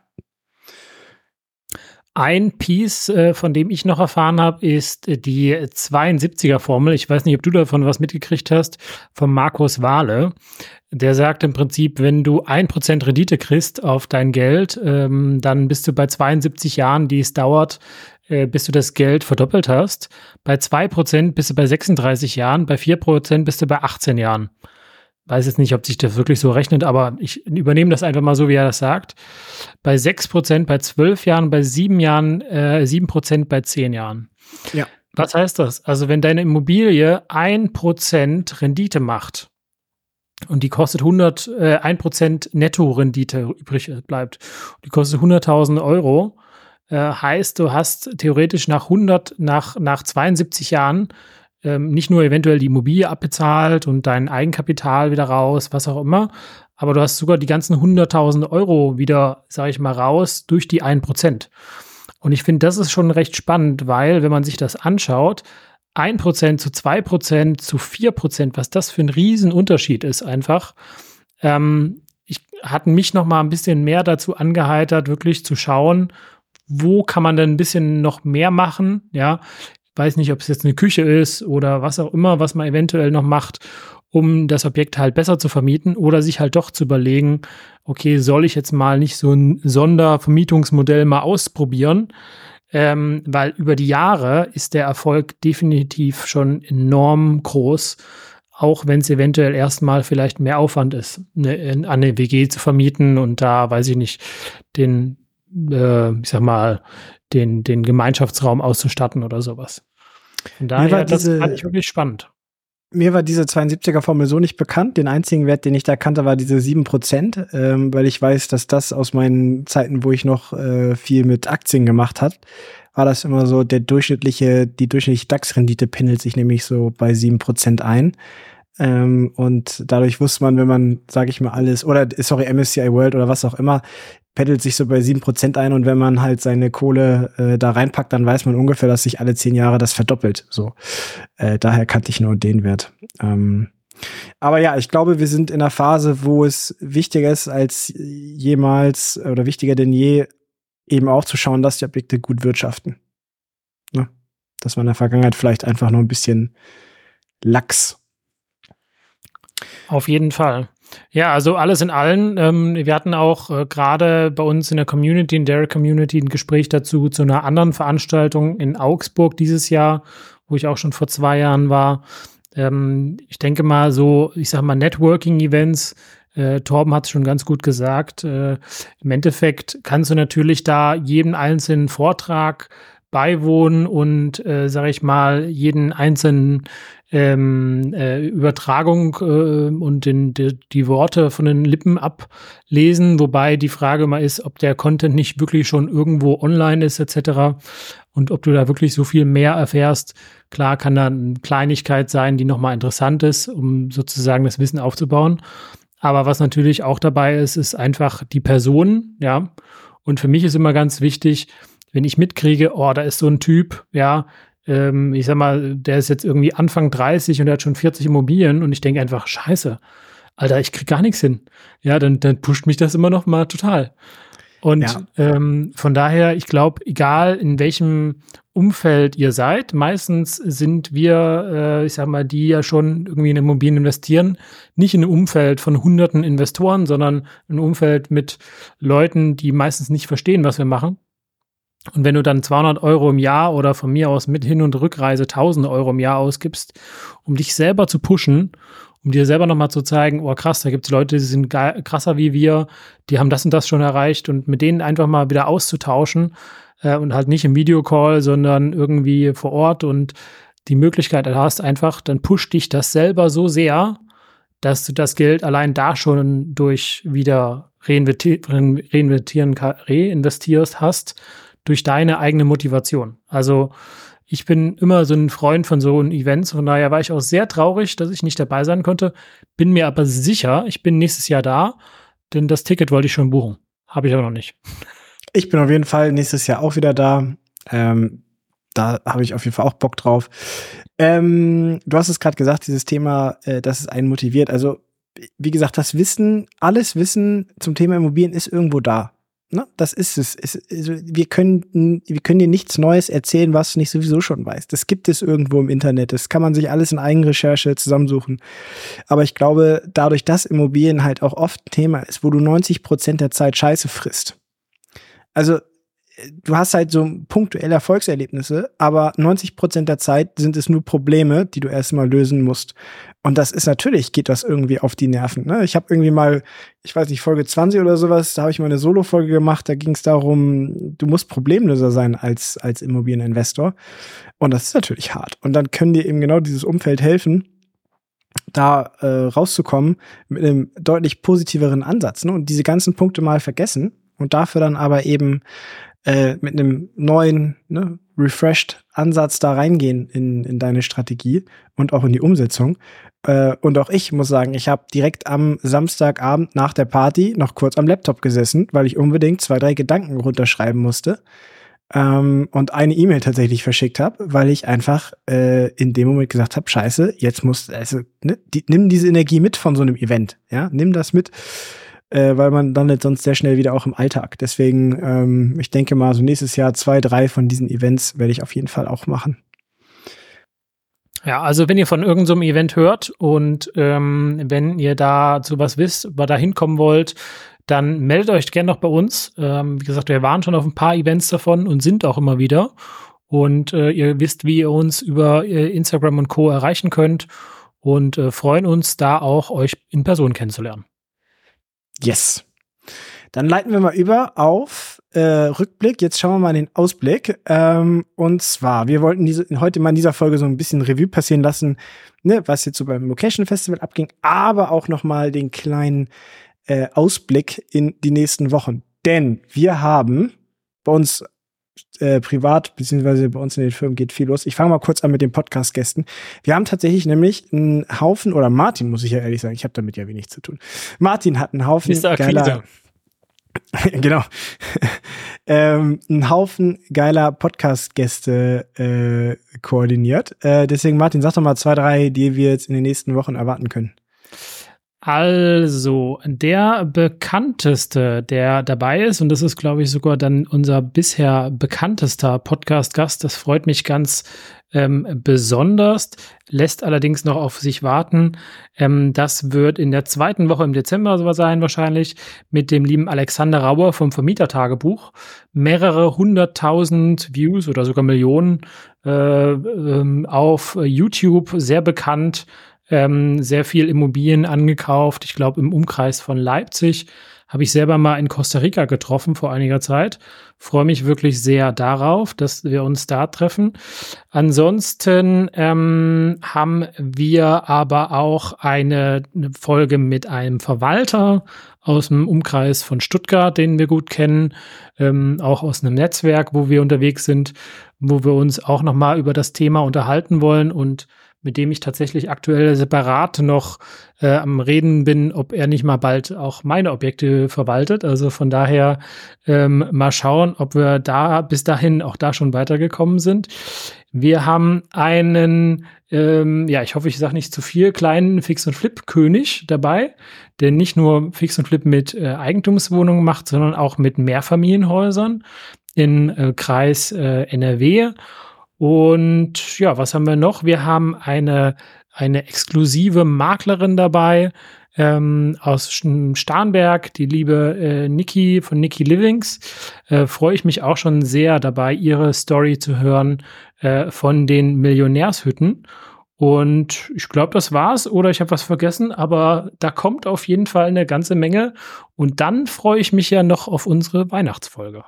Ein Piece, äh, von dem ich noch erfahren habe, ist die 72er-Formel. Ich weiß nicht, ob du davon was mitgekriegt hast, von Markus Wahle. Der sagt im Prinzip, wenn du ein Prozent Rendite kriegst auf dein Geld, ähm, dann bist du bei 72 Jahren, die es dauert, äh, bis du das Geld verdoppelt hast. Bei 2% bist du bei 36 Jahren, bei 4% bist du bei 18 Jahren. Weiß jetzt nicht, ob sich das wirklich so rechnet, aber ich übernehme das einfach mal so, wie er das sagt. Bei 6% bei 12 Jahren, bei 7 Jahren, äh, 7% bei 10 Jahren. Ja. Was heißt das? Also, wenn deine Immobilie 1% Rendite macht, und die kostet 100, äh, 1% Netto-Rendite übrig bleibt. Die kostet 100.000 Euro äh, heißt, du hast theoretisch nach 100, nach, nach 72 Jahren ähm, nicht nur eventuell die Immobilie abbezahlt und dein Eigenkapital wieder raus, was auch immer, aber du hast sogar die ganzen 100.000 Euro wieder, sage ich mal, raus durch die 1%. Und ich finde, das ist schon recht spannend, weil, wenn man sich das anschaut, 1% zu 2% zu 4%, was das für ein Riesenunterschied ist einfach. Ähm, ich hatte mich noch mal ein bisschen mehr dazu angeheitert, wirklich zu schauen, wo kann man denn ein bisschen noch mehr machen, ja. Ich weiß nicht, ob es jetzt eine Küche ist oder was auch immer, was man eventuell noch macht, um das Objekt halt besser zu vermieten oder sich halt doch zu überlegen, okay, soll ich jetzt mal nicht so ein Sondervermietungsmodell mal ausprobieren? Ähm, weil über die Jahre ist der Erfolg definitiv schon enorm groß, auch wenn es eventuell erstmal vielleicht mehr Aufwand ist, eine, an eine WG zu vermieten und da, weiß ich nicht, den, äh, ich sag mal, den, den Gemeinschaftsraum auszustatten oder sowas. Von daher, das fand ich wirklich spannend mir war diese 72er Formel so nicht bekannt. Den einzigen Wert, den ich da kannte, war diese 7%, ähm, weil ich weiß, dass das aus meinen Zeiten, wo ich noch äh, viel mit Aktien gemacht hat, war das immer so, der durchschnittliche, die durchschnittliche DAX-Rendite pendelt sich nämlich so bei 7% ein. Ähm, und dadurch wusste man, wenn man, sage ich mal, alles, oder sorry, MSCI World oder was auch immer, pendelt sich so bei 7% ein und wenn man halt seine Kohle äh, da reinpackt, dann weiß man ungefähr, dass sich alle zehn Jahre das verdoppelt. So. Äh, daher kannte ich nur den Wert. Ähm, aber ja, ich glaube, wir sind in einer Phase, wo es wichtiger ist als jemals oder wichtiger denn je, eben auch zu schauen, dass die Objekte gut wirtschaften. Ne? Das war in der Vergangenheit vielleicht einfach nur ein bisschen lax. Auf jeden Fall. Ja, also alles in allem. Ähm, wir hatten auch äh, gerade bei uns in der Community, in der Community, ein Gespräch dazu zu einer anderen Veranstaltung in Augsburg dieses Jahr, wo ich auch schon vor zwei Jahren war. Ähm, ich denke mal so, ich sag mal Networking-Events. Äh, Torben hat es schon ganz gut gesagt. Äh, Im Endeffekt kannst du natürlich da jeden einzelnen Vortrag beiwohnen und, äh, sag ich mal, jeden einzelnen ähm, äh, Übertragung äh, und den, die, die Worte von den Lippen ablesen, wobei die Frage mal ist, ob der Content nicht wirklich schon irgendwo online ist etc. und ob du da wirklich so viel mehr erfährst. Klar kann da eine Kleinigkeit sein, die nochmal interessant ist, um sozusagen das Wissen aufzubauen. Aber was natürlich auch dabei ist, ist einfach die Person, ja. Und für mich ist immer ganz wichtig, wenn ich mitkriege, oh, da ist so ein Typ, ja, ähm, ich sag mal, der ist jetzt irgendwie Anfang 30 und er hat schon 40 Immobilien und ich denke einfach, scheiße, Alter, ich krieg gar nichts hin. Ja, dann, dann pusht mich das immer noch mal total. Und ja. ähm, von daher, ich glaube, egal in welchem Umfeld ihr seid, meistens sind wir, äh, ich sag mal, die ja schon irgendwie in Immobilien investieren, nicht in einem Umfeld von hunderten Investoren, sondern ein Umfeld mit Leuten, die meistens nicht verstehen, was wir machen und wenn du dann 200 Euro im Jahr oder von mir aus mit Hin- und Rückreise 1000 Euro im Jahr ausgibst, um dich selber zu pushen, um dir selber nochmal zu zeigen, oh krass, da gibt's Leute, die sind krasser wie wir, die haben das und das schon erreicht und mit denen einfach mal wieder auszutauschen äh, und halt nicht im Videocall, sondern irgendwie vor Ort und die Möglichkeit hast einfach, dann pusht dich das selber so sehr, dass du das Geld allein da schon durch wieder reinvestieren, reinvestierst hast, durch deine eigene Motivation. Also ich bin immer so ein Freund von so Events, von daher war ich auch sehr traurig, dass ich nicht dabei sein konnte, bin mir aber sicher, ich bin nächstes Jahr da, denn das Ticket wollte ich schon buchen. Habe ich aber noch nicht. Ich bin auf jeden Fall nächstes Jahr auch wieder da. Ähm, da habe ich auf jeden Fall auch Bock drauf. Ähm, du hast es gerade gesagt, dieses Thema, äh, dass es einen motiviert. Also, wie gesagt, das Wissen, alles Wissen zum Thema Immobilien ist irgendwo da. Ne? Das ist es. es also wir, können, wir können dir nichts Neues erzählen, was du nicht sowieso schon weißt. Das gibt es irgendwo im Internet. Das kann man sich alles in Eigenrecherche zusammensuchen. Aber ich glaube, dadurch, dass Immobilien halt auch oft ein Thema ist, wo du 90 Prozent der Zeit Scheiße frisst. Also du hast halt so punktuelle Erfolgserlebnisse, aber 90 Prozent der Zeit sind es nur Probleme, die du erstmal lösen musst. Und das ist natürlich, geht das irgendwie auf die Nerven. Ne? Ich habe irgendwie mal, ich weiß nicht, Folge 20 oder sowas, da habe ich mal eine Solo-Folge gemacht, da ging es darum, du musst Problemlöser sein als, als Immobilieninvestor. Und das ist natürlich hart. Und dann können dir eben genau dieses Umfeld helfen, da äh, rauszukommen mit einem deutlich positiveren Ansatz ne? und diese ganzen Punkte mal vergessen und dafür dann aber eben äh, mit einem neuen, ne, refreshed Ansatz da reingehen in, in deine Strategie und auch in die Umsetzung. Äh, und auch ich muss sagen, ich habe direkt am Samstagabend nach der Party noch kurz am Laptop gesessen, weil ich unbedingt zwei, drei Gedanken runterschreiben musste. ähm, und eine E-Mail tatsächlich verschickt habe, weil ich einfach äh, in dem Moment gesagt habe, scheiße, jetzt muss, also ne, die, nimm diese Energie mit von so einem Event, ja, nimm das mit, äh, weil man dann nicht sonst sehr schnell wieder auch im Alltag. Deswegen, ähm, ich denke mal, so nächstes Jahr zwei, drei von diesen Events werde ich auf jeden Fall auch machen. Ja, also wenn ihr von irgendeinem so Event hört und ähm, wenn ihr dazu was wisst, oder da hinkommen wollt, dann meldet euch gerne noch bei uns. Ähm, wie gesagt, wir waren schon auf ein paar Events davon und sind auch immer wieder. Und äh, ihr wisst, wie ihr uns über äh, Instagram und Co. erreichen könnt und äh, freuen uns da auch, euch in Person kennenzulernen. Yes. Dann leiten wir mal über auf äh, Rückblick. Jetzt schauen wir mal den Ausblick. Ähm, und zwar, wir wollten diese, heute mal in dieser Folge so ein bisschen Revue passieren lassen, ne, was jetzt so beim Location Festival abging, aber auch noch mal den kleinen äh, Ausblick in die nächsten Wochen. Denn wir haben bei uns äh, privat, beziehungsweise bei uns in den Firmen geht viel los. Ich fange mal kurz an mit den Podcast-Gästen. Wir haben tatsächlich nämlich einen Haufen, oder Martin muss ich ja ehrlich sagen, ich habe damit ja wenig zu tun. Martin hat einen Haufen Mr. geiler, genau, ähm, einen Haufen geiler Podcast-Gäste äh, koordiniert. Äh, deswegen, Martin, sag doch mal zwei, drei, die wir jetzt in den nächsten Wochen erwarten können. Also, der bekannteste, der dabei ist, und das ist, glaube ich, sogar dann unser bisher bekanntester Podcast-Gast, das freut mich ganz ähm, besonders, lässt allerdings noch auf sich warten. Ähm, das wird in der zweiten Woche im Dezember so sein, wahrscheinlich, mit dem lieben Alexander Rauer vom Vermietertagebuch. Mehrere hunderttausend Views oder sogar Millionen äh, ähm, auf YouTube, sehr bekannt ähm, sehr viel Immobilien angekauft. Ich glaube, im Umkreis von Leipzig habe ich selber mal in Costa Rica getroffen vor einiger Zeit. Freue mich wirklich sehr darauf, dass wir uns da treffen. Ansonsten ähm, haben wir aber auch eine, eine Folge mit einem Verwalter aus dem Umkreis von Stuttgart, den wir gut kennen, ähm, auch aus einem Netzwerk, wo wir unterwegs sind, wo wir uns auch noch mal über das Thema unterhalten wollen und mit dem ich tatsächlich aktuell separat noch äh, am Reden bin, ob er nicht mal bald auch meine Objekte verwaltet. Also von daher ähm, mal schauen, ob wir da bis dahin auch da schon weitergekommen sind. Wir haben einen, ähm, ja, ich hoffe, ich sage nicht zu viel, kleinen Fix- und Flip-König dabei, der nicht nur Fix und Flip mit äh, Eigentumswohnungen macht, sondern auch mit Mehrfamilienhäusern in äh, Kreis äh, NRW. Und ja, was haben wir noch? Wir haben eine, eine exklusive Maklerin dabei ähm, aus Starnberg, die liebe äh, Niki von Niki Livings. Äh, Freue ich mich auch schon sehr dabei, ihre Story zu hören äh, von den Millionärshütten. Und ich glaube, das war's. Oder ich habe was vergessen, aber da kommt auf jeden Fall eine ganze Menge. Und dann freue ich mich ja noch auf unsere Weihnachtsfolge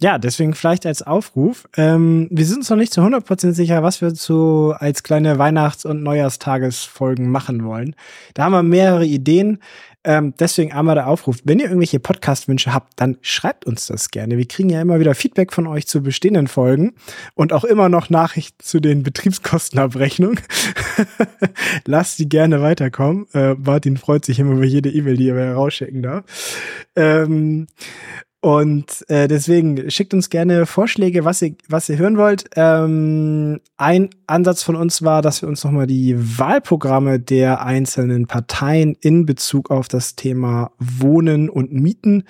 ja, deswegen vielleicht als Aufruf. Ähm, wir sind uns noch nicht zu 100% sicher, was wir zu als kleine Weihnachts- und Neujahrstagesfolgen machen wollen. Da haben wir mehrere Ideen. Ähm, deswegen einmal der Aufruf. Wenn ihr irgendwelche Podcast-Wünsche habt, dann schreibt uns das gerne. Wir kriegen ja immer wieder Feedback von euch zu bestehenden Folgen und auch immer noch Nachrichten zu den Betriebskostenabrechnungen. Lasst die gerne weiterkommen. Äh, Martin freut sich immer über jede E-Mail, die ihr rausschicken darf. Ähm, und äh, deswegen schickt uns gerne Vorschläge, was ihr, was ihr hören wollt. Ähm, ein Ansatz von uns war, dass wir uns nochmal die Wahlprogramme der einzelnen Parteien in Bezug auf das Thema Wohnen und Mieten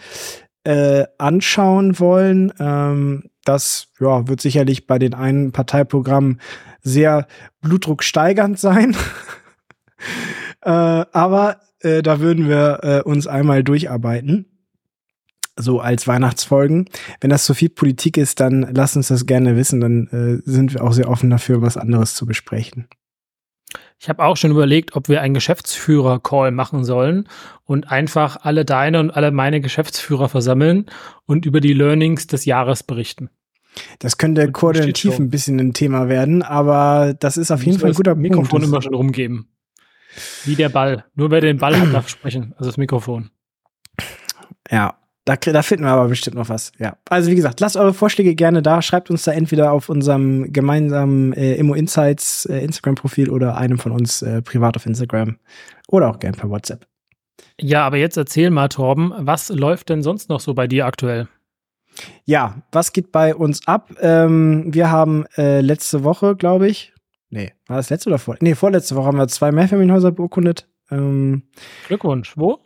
äh, anschauen wollen. Ähm, das ja, wird sicherlich bei den einen Parteiprogrammen sehr blutdrucksteigernd sein. äh, aber äh, da würden wir äh, uns einmal durcharbeiten so als Weihnachtsfolgen. Wenn das zu viel Politik ist, dann lasst uns das gerne wissen. Dann äh, sind wir auch sehr offen dafür, was anderes zu besprechen. Ich habe auch schon überlegt, ob wir einen Geschäftsführer-Call machen sollen und einfach alle deine und alle meine Geschäftsführer versammeln und über die Learnings des Jahres berichten. Das könnte koordinativ ein bisschen ein Thema werden, aber das ist auf jeden Fall ein guter Mikrofon Punkt. immer schon rumgeben. Wie der Ball. Nur wer den Ball hat, darf sprechen. Also das Mikrofon. Ja, da, da finden wir aber bestimmt noch was. Ja. Also wie gesagt, lasst eure Vorschläge gerne da. Schreibt uns da entweder auf unserem gemeinsamen äh, Immo Insights äh, Instagram-Profil oder einem von uns äh, privat auf Instagram oder auch gerne per WhatsApp. Ja, aber jetzt erzähl mal, Torben, was läuft denn sonst noch so bei dir aktuell? Ja, was geht bei uns ab? Ähm, wir haben äh, letzte Woche, glaube ich, nee, war das letzte oder vor? Nee, vorletzte Woche haben wir zwei Mehrfamilienhäuser beurkundet. Ähm, Glückwunsch. Wo?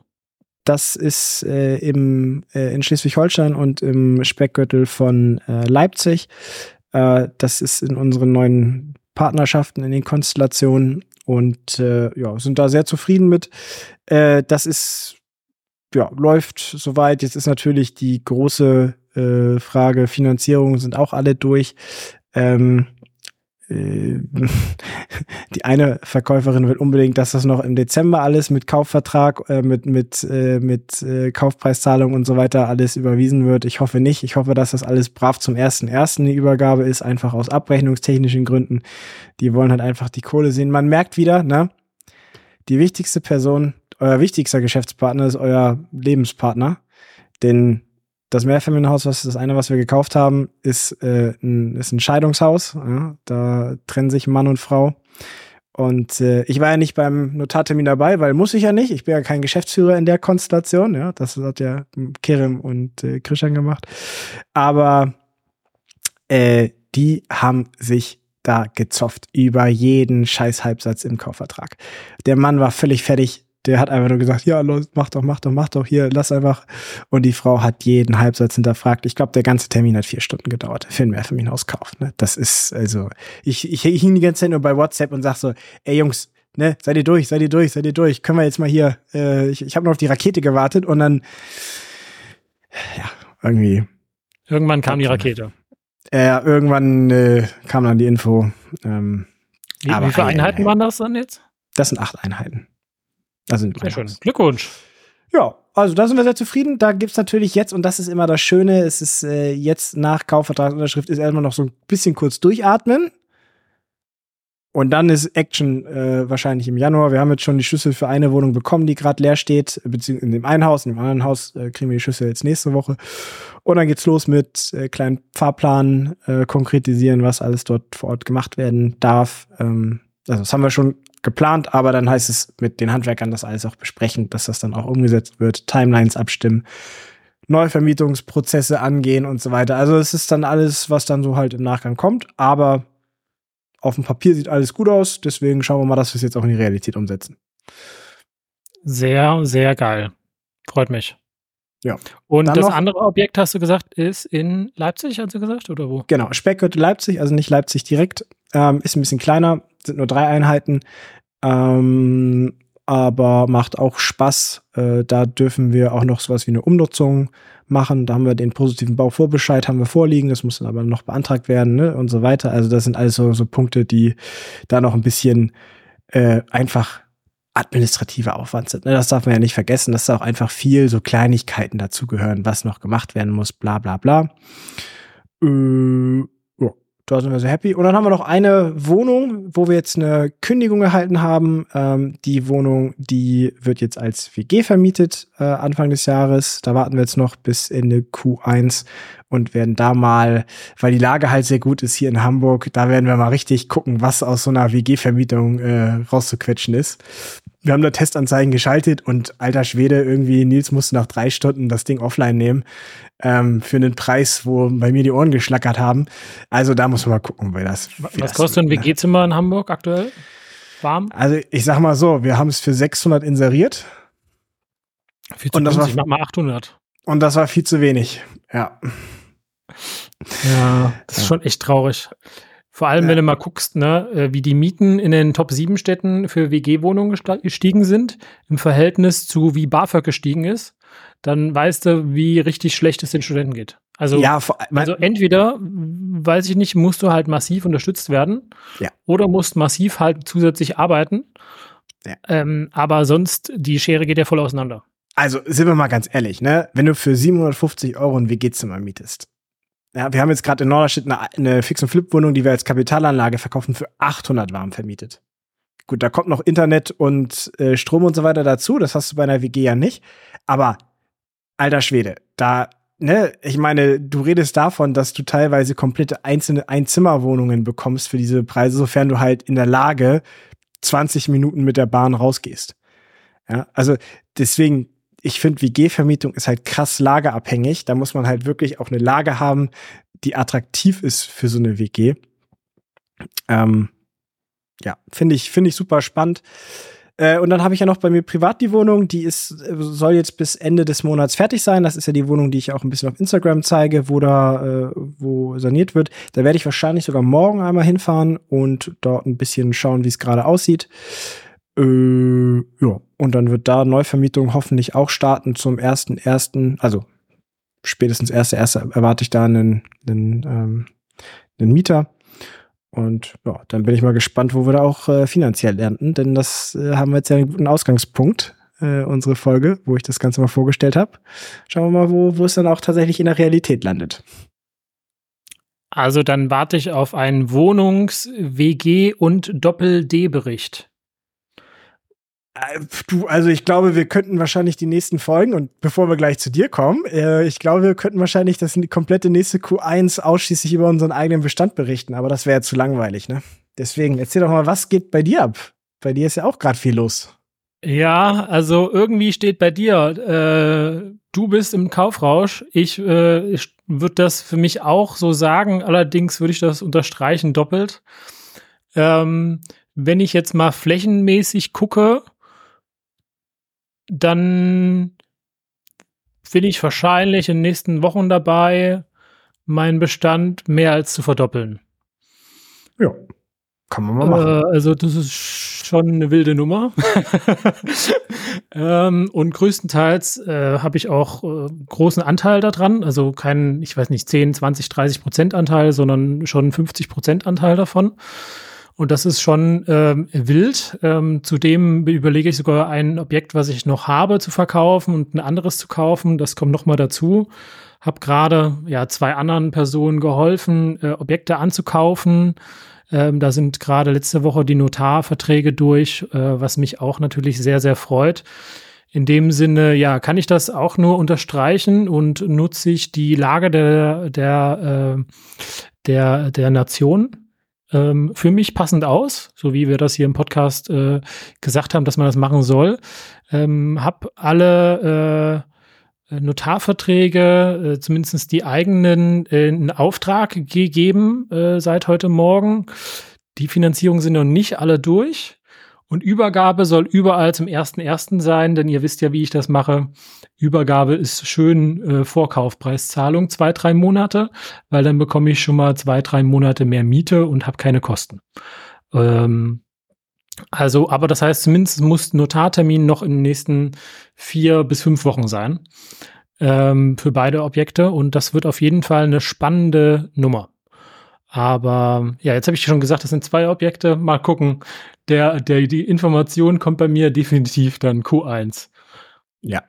Das ist äh, im, äh, in Schleswig-Holstein und im Speckgürtel von äh, Leipzig. Äh, das ist in unseren neuen Partnerschaften, in den Konstellationen und äh, ja, sind da sehr zufrieden mit. Äh, das ist, ja, läuft soweit. Jetzt ist natürlich die große Frage Finanzierung sind auch alle durch. Ähm, äh, die eine Verkäuferin will unbedingt, dass das noch im Dezember alles mit Kaufvertrag, äh, mit mit äh, mit äh, Kaufpreiszahlung und so weiter alles überwiesen wird. Ich hoffe nicht. Ich hoffe, dass das alles brav zum ersten ersten die Übergabe ist, einfach aus abrechnungstechnischen Gründen. Die wollen halt einfach die Kohle sehen. Man merkt wieder, ne? Die wichtigste Person, euer wichtigster Geschäftspartner ist euer Lebenspartner, denn das Mehrfamilienhaus, was das eine, was wir gekauft haben, ist, äh, ein, ist ein Scheidungshaus. Ja? Da trennen sich Mann und Frau. Und äh, ich war ja nicht beim Notartermin dabei, weil muss ich ja nicht. Ich bin ja kein Geschäftsführer in der Konstellation. Ja, das hat ja Kerem und äh, Christian gemacht. Aber äh, die haben sich da gezofft über jeden scheiß Halbsatz im Kaufvertrag. Der Mann war völlig fertig der hat einfach nur gesagt, ja, los, mach doch, mach doch, mach doch hier, lass einfach. Und die Frau hat jeden Halbsatz hinterfragt. Ich glaube, der ganze Termin hat vier Stunden gedauert für ein Mehrfamilienhauskauf. Ne? Das ist, also, ich, ich hing die ganze Zeit nur bei WhatsApp und sag so, ey Jungs, ne, seid ihr durch, seid ihr durch, seid ihr durch. Können wir jetzt mal hier, äh, ich, ich habe nur auf die Rakete gewartet und dann, ja, irgendwie. Irgendwann kam die Rakete. Äh, irgendwann äh, kam dann die Info. Ähm, wie, wie viele Einheiten waren das dann jetzt? Das sind acht Einheiten. Also Sehr schön. Glückwunsch. Ja, also da sind wir sehr zufrieden. Da gibt's natürlich jetzt, und das ist immer das Schöne, es ist äh, jetzt nach Kaufvertragsunterschrift ist erstmal noch so ein bisschen kurz durchatmen. Und dann ist Action äh, wahrscheinlich im Januar. Wir haben jetzt schon die Schlüssel für eine Wohnung bekommen, die gerade leer steht, beziehungsweise in dem einen Haus, in dem anderen Haus äh, kriegen wir die Schlüssel jetzt nächste Woche. Und dann geht's los mit äh, kleinen Fahrplan, äh, konkretisieren, was alles dort vor Ort gemacht werden darf. Ähm, also das haben wir schon geplant, aber dann heißt es mit den Handwerkern das alles auch besprechen, dass das dann auch umgesetzt wird, Timelines abstimmen, Neuvermietungsprozesse angehen und so weiter. Also es ist dann alles, was dann so halt im Nachgang kommt, aber auf dem Papier sieht alles gut aus, deswegen schauen wir mal, dass wir es jetzt auch in die Realität umsetzen. Sehr, sehr geil. Freut mich. Ja. Und Dann das andere Objekt, hast du gesagt, ist in Leipzig, hast du gesagt, oder wo? Genau, Speckgürtel Leipzig, also nicht Leipzig direkt, ähm, ist ein bisschen kleiner, sind nur drei Einheiten, ähm, aber macht auch Spaß. Äh, da dürfen wir auch noch sowas wie eine Umnutzung machen. Da haben wir den positiven Bauvorbescheid haben wir vorliegen, das muss dann aber noch beantragt werden ne? und so weiter. Also das sind alles so, so Punkte, die da noch ein bisschen äh, einfach administrativer Aufwand sind. Ne? Das darf man ja nicht vergessen, dass da auch einfach viel so Kleinigkeiten dazugehören, was noch gemacht werden muss, bla bla bla. Äh, da sind wir sehr happy. Und dann haben wir noch eine Wohnung, wo wir jetzt eine Kündigung erhalten haben. Ähm, die Wohnung, die wird jetzt als WG vermietet äh, Anfang des Jahres. Da warten wir jetzt noch bis Ende Q1 und werden da mal, weil die Lage halt sehr gut ist hier in Hamburg, da werden wir mal richtig gucken, was aus so einer WG-Vermietung äh, rauszuquetschen ist. Wir haben da Testanzeigen geschaltet und alter Schwede, irgendwie Nils musste nach drei Stunden das Ding offline nehmen ähm, für einen Preis, wo bei mir die Ohren geschlackert haben. Also da muss man mal gucken, weil das. Was das kostet ein WG-Zimmer in Hamburg aktuell? Warm? Also ich sag mal so, wir haben es für 600 inseriert. Viel zu und das war, ich mach mal 800. Und das war viel zu wenig. Ja. Ja, das ist schon echt traurig. Vor allem, wenn du mal guckst, ne, äh, wie die Mieten in den Top 7 Städten für WG-Wohnungen gestiegen sind, im Verhältnis zu wie BAföG gestiegen ist dann weißt du, wie richtig schlecht es den Studenten geht. Also, ja, vor, also entweder, weiß ich nicht, musst du halt massiv unterstützt werden ja. oder musst massiv halt zusätzlich arbeiten. Ja. Ähm, aber sonst, die Schere geht ja voll auseinander. Also, sind wir mal ganz ehrlich, ne? Wenn du für 750 Euro ein WG-Zimmer mietest, ja, wir haben jetzt gerade in Norderstedt eine, eine Fix- und Flip-Wohnung, die wir als Kapitalanlage verkaufen, für 800 warm vermietet. Gut, da kommt noch Internet und äh, Strom und so weiter dazu. Das hast du bei einer WG ja nicht. Aber alter Schwede, da, ne, ich meine, du redest davon, dass du teilweise komplette einzelne Einzimmerwohnungen bekommst für diese Preise, sofern du halt in der Lage 20 Minuten mit der Bahn rausgehst. Ja, also deswegen, ich finde, WG-Vermietung ist halt krass lagerabhängig. Da muss man halt wirklich auch eine Lage haben, die attraktiv ist für so eine WG. Ähm, ja, finde ich, finde ich super spannend. Äh, und dann habe ich ja noch bei mir privat die Wohnung, die ist, soll jetzt bis Ende des Monats fertig sein. Das ist ja die Wohnung, die ich auch ein bisschen auf Instagram zeige, wo da, äh, wo saniert wird. Da werde ich wahrscheinlich sogar morgen einmal hinfahren und dort ein bisschen schauen, wie es gerade aussieht. Äh, ja, und dann wird da Neuvermietung hoffentlich auch starten zum ersten ersten, also spätestens erste erste erwarte ich da einen, einen, ähm, einen Mieter. Und ja, dann bin ich mal gespannt, wo wir da auch äh, finanziell landen, denn das äh, haben wir jetzt ja einen guten Ausgangspunkt, äh, unsere Folge, wo ich das Ganze mal vorgestellt habe. Schauen wir mal, wo, wo es dann auch tatsächlich in der Realität landet. Also dann warte ich auf einen Wohnungs-WG- und Doppel-D-Bericht. Äh, du, also ich glaube, wir könnten wahrscheinlich die nächsten Folgen und bevor wir gleich zu dir kommen, äh, ich glaube, wir könnten wahrscheinlich das komplette nächste Q1 ausschließlich über unseren eigenen Bestand berichten, aber das wäre ja zu langweilig, ne? Deswegen erzähl doch mal, was geht bei dir ab? Bei dir ist ja auch gerade viel los. Ja, also irgendwie steht bei dir, äh, du bist im Kaufrausch. Ich, äh, ich würde das für mich auch so sagen. Allerdings würde ich das unterstreichen doppelt. Ähm, wenn ich jetzt mal flächenmäßig gucke, dann bin ich wahrscheinlich in den nächsten Wochen dabei, meinen Bestand mehr als zu verdoppeln. Ja, kann man mal machen. Äh, also das ist schon eine wilde Nummer. ähm, und größtenteils äh, habe ich auch äh, großen Anteil daran. Also keinen, ich weiß nicht, 10, 20, 30 Prozent Anteil, sondern schon 50 Prozent Anteil davon. Und das ist schon ähm, wild. Ähm, zudem überlege ich sogar ein Objekt, was ich noch habe, zu verkaufen und ein anderes zu kaufen. Das kommt noch mal dazu. Hab gerade ja zwei anderen Personen geholfen, äh, Objekte anzukaufen. Ähm, da sind gerade letzte Woche die Notarverträge durch, äh, was mich auch natürlich sehr, sehr freut. In dem Sinne, ja, kann ich das auch nur unterstreichen und nutze ich die Lage der, der, äh, der, der Nation ähm, für mich passend aus, so wie wir das hier im Podcast äh, gesagt haben, dass man das machen soll. Ähm, hab alle äh, Notarverträge, äh, zumindest die eigenen, äh, in Auftrag gegeben äh, seit heute Morgen. Die Finanzierungen sind noch nicht alle durch. Und Übergabe soll überall zum ersten ersten sein, denn ihr wisst ja, wie ich das mache. Übergabe ist schön äh, Vorkaufpreiszahlung, zwei, drei Monate, weil dann bekomme ich schon mal zwei, drei Monate mehr Miete und habe keine Kosten. Ähm, also, aber das heißt, zumindest muss Notartermin noch in den nächsten vier bis fünf Wochen sein ähm, für beide Objekte. Und das wird auf jeden Fall eine spannende Nummer. Aber ja, jetzt habe ich schon gesagt, das sind zwei Objekte. Mal gucken. Der, der, die Information kommt bei mir definitiv dann Q1. Ja.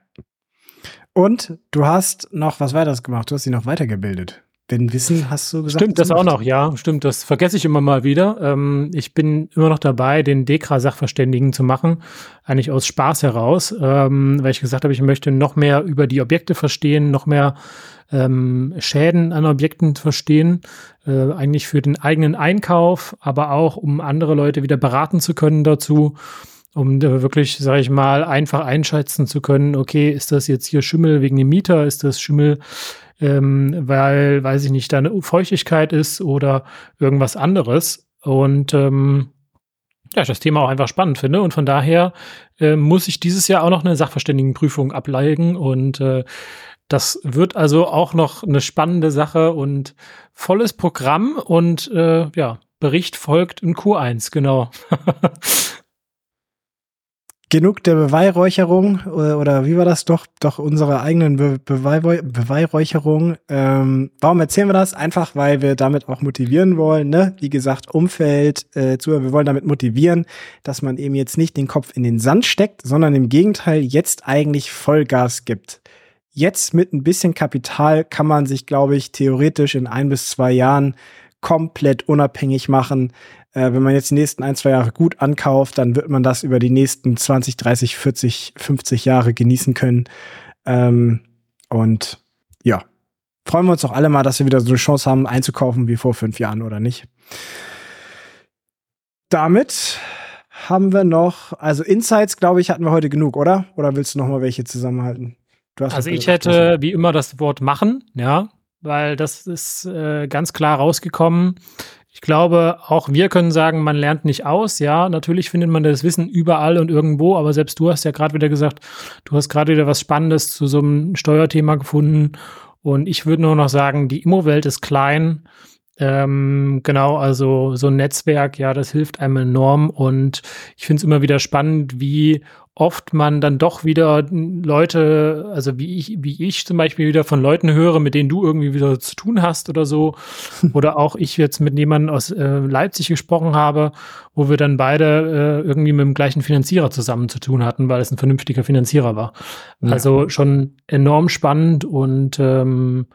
Und du hast noch was weiteres gemacht. Du hast sie noch weitergebildet. Denn Wissen hast du gesagt. Stimmt, das auch noch, ja. Stimmt, das vergesse ich immer mal wieder. Ähm, ich bin immer noch dabei, den Dekra-Sachverständigen zu machen. Eigentlich aus Spaß heraus, ähm, weil ich gesagt habe, ich möchte noch mehr über die Objekte verstehen, noch mehr ähm, Schäden an Objekten verstehen, äh, eigentlich für den eigenen Einkauf, aber auch um andere Leute wieder beraten zu können dazu, um wirklich, sage ich mal, einfach einschätzen zu können, okay, ist das jetzt hier Schimmel wegen dem Mieter, ist das Schimmel, ähm, weil, weiß ich nicht, da eine Feuchtigkeit ist oder irgendwas anderes. Und ähm, ja, ich das Thema auch einfach spannend finde. Und von daher äh, muss ich dieses Jahr auch noch eine Sachverständigenprüfung ablegen. Und äh, das wird also auch noch eine spannende Sache und volles Programm und äh, ja, Bericht folgt in Q1, genau. Genug der Beweihräucherung oder, oder, wie war das doch? Doch unsere eigenen Be Beweihräucherung. Ähm, warum erzählen wir das? Einfach, weil wir damit auch motivieren wollen. Ne? Wie gesagt, Umfeld, äh, zu, wir wollen damit motivieren, dass man eben jetzt nicht den Kopf in den Sand steckt, sondern im Gegenteil jetzt eigentlich Vollgas gibt jetzt mit ein bisschen Kapital kann man sich, glaube ich, theoretisch in ein bis zwei Jahren komplett unabhängig machen. Äh, wenn man jetzt die nächsten ein, zwei Jahre gut ankauft, dann wird man das über die nächsten 20, 30, 40, 50 Jahre genießen können. Ähm, und ja, freuen wir uns doch alle mal, dass wir wieder so eine Chance haben, einzukaufen wie vor fünf Jahren, oder nicht? Damit haben wir noch? Also Insights, glaube ich, hatten wir heute genug, oder? Oder willst du noch mal welche zusammenhalten? also ich hätte wie immer das Wort machen, ja, weil das ist äh, ganz klar rausgekommen. Ich glaube, auch wir können sagen, man lernt nicht aus. Ja, natürlich findet man das Wissen überall und irgendwo, aber selbst du hast ja gerade wieder gesagt, du hast gerade wieder was Spannendes zu so einem Steuerthema gefunden. Und ich würde nur noch sagen, die Immowelt ist klein. Ähm, genau, also so ein Netzwerk, ja, das hilft einem enorm und ich finde es immer wieder spannend, wie oft man dann doch wieder Leute, also wie ich, wie ich zum Beispiel wieder von Leuten höre, mit denen du irgendwie wieder zu tun hast oder so. oder auch ich jetzt mit jemandem aus äh, Leipzig gesprochen habe, wo wir dann beide äh, irgendwie mit dem gleichen Finanzierer zusammen zu tun hatten, weil es ein vernünftiger Finanzierer war. Ja. Also schon enorm spannend und ähm,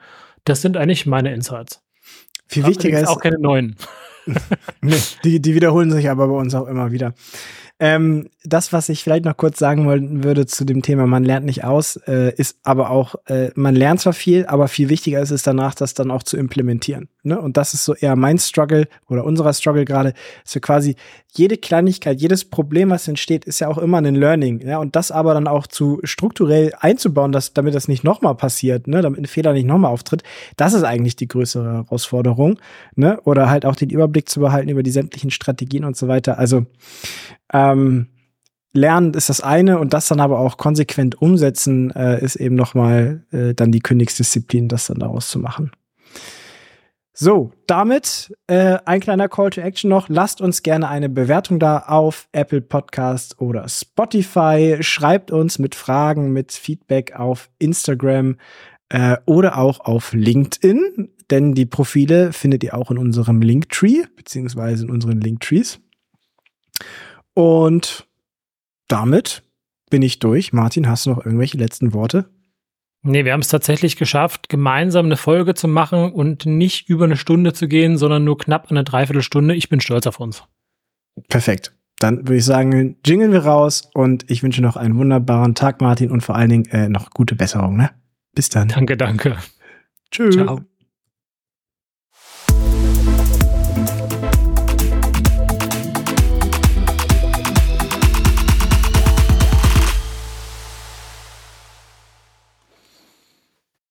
das sind eigentlich meine Insights. Viel wichtiger ist auch keine neuen. nee, die, die wiederholen sich aber bei uns auch immer wieder. Ähm, das, was ich vielleicht noch kurz sagen wollen würde zu dem Thema, man lernt nicht aus, äh, ist aber auch, äh, man lernt zwar viel, aber viel wichtiger ist es danach, das dann auch zu implementieren. Ne? Und das ist so eher mein Struggle oder unserer Struggle gerade, dass wir quasi jede Kleinigkeit, jedes Problem, was entsteht, ist ja auch immer ein Learning. Ja? Und das aber dann auch zu strukturell einzubauen, dass, damit das nicht nochmal passiert, ne? damit ein Fehler nicht nochmal auftritt, das ist eigentlich die größere Herausforderung. Ne? Oder halt auch den Überblick zu behalten über die sämtlichen Strategien und so weiter. Also ähm, Lernen ist das eine und das dann aber auch konsequent umsetzen äh, ist eben nochmal äh, dann die Königsdisziplin, das dann daraus zu machen. So, damit äh, ein kleiner Call to Action noch. Lasst uns gerne eine Bewertung da auf Apple Podcast oder Spotify. Schreibt uns mit Fragen, mit Feedback auf Instagram äh, oder auch auf LinkedIn, denn die Profile findet ihr auch in unserem Linktree, beziehungsweise in unseren Linktrees. Und damit bin ich durch. Martin, hast du noch irgendwelche letzten Worte? Nee, wir haben es tatsächlich geschafft, gemeinsam eine Folge zu machen und nicht über eine Stunde zu gehen, sondern nur knapp eine Dreiviertelstunde. Ich bin stolz auf uns. Perfekt. Dann würde ich sagen, jingeln wir raus und ich wünsche noch einen wunderbaren Tag, Martin, und vor allen Dingen äh, noch gute Besserung. Ne? Bis dann. Danke, danke. Tschüss. Ciao.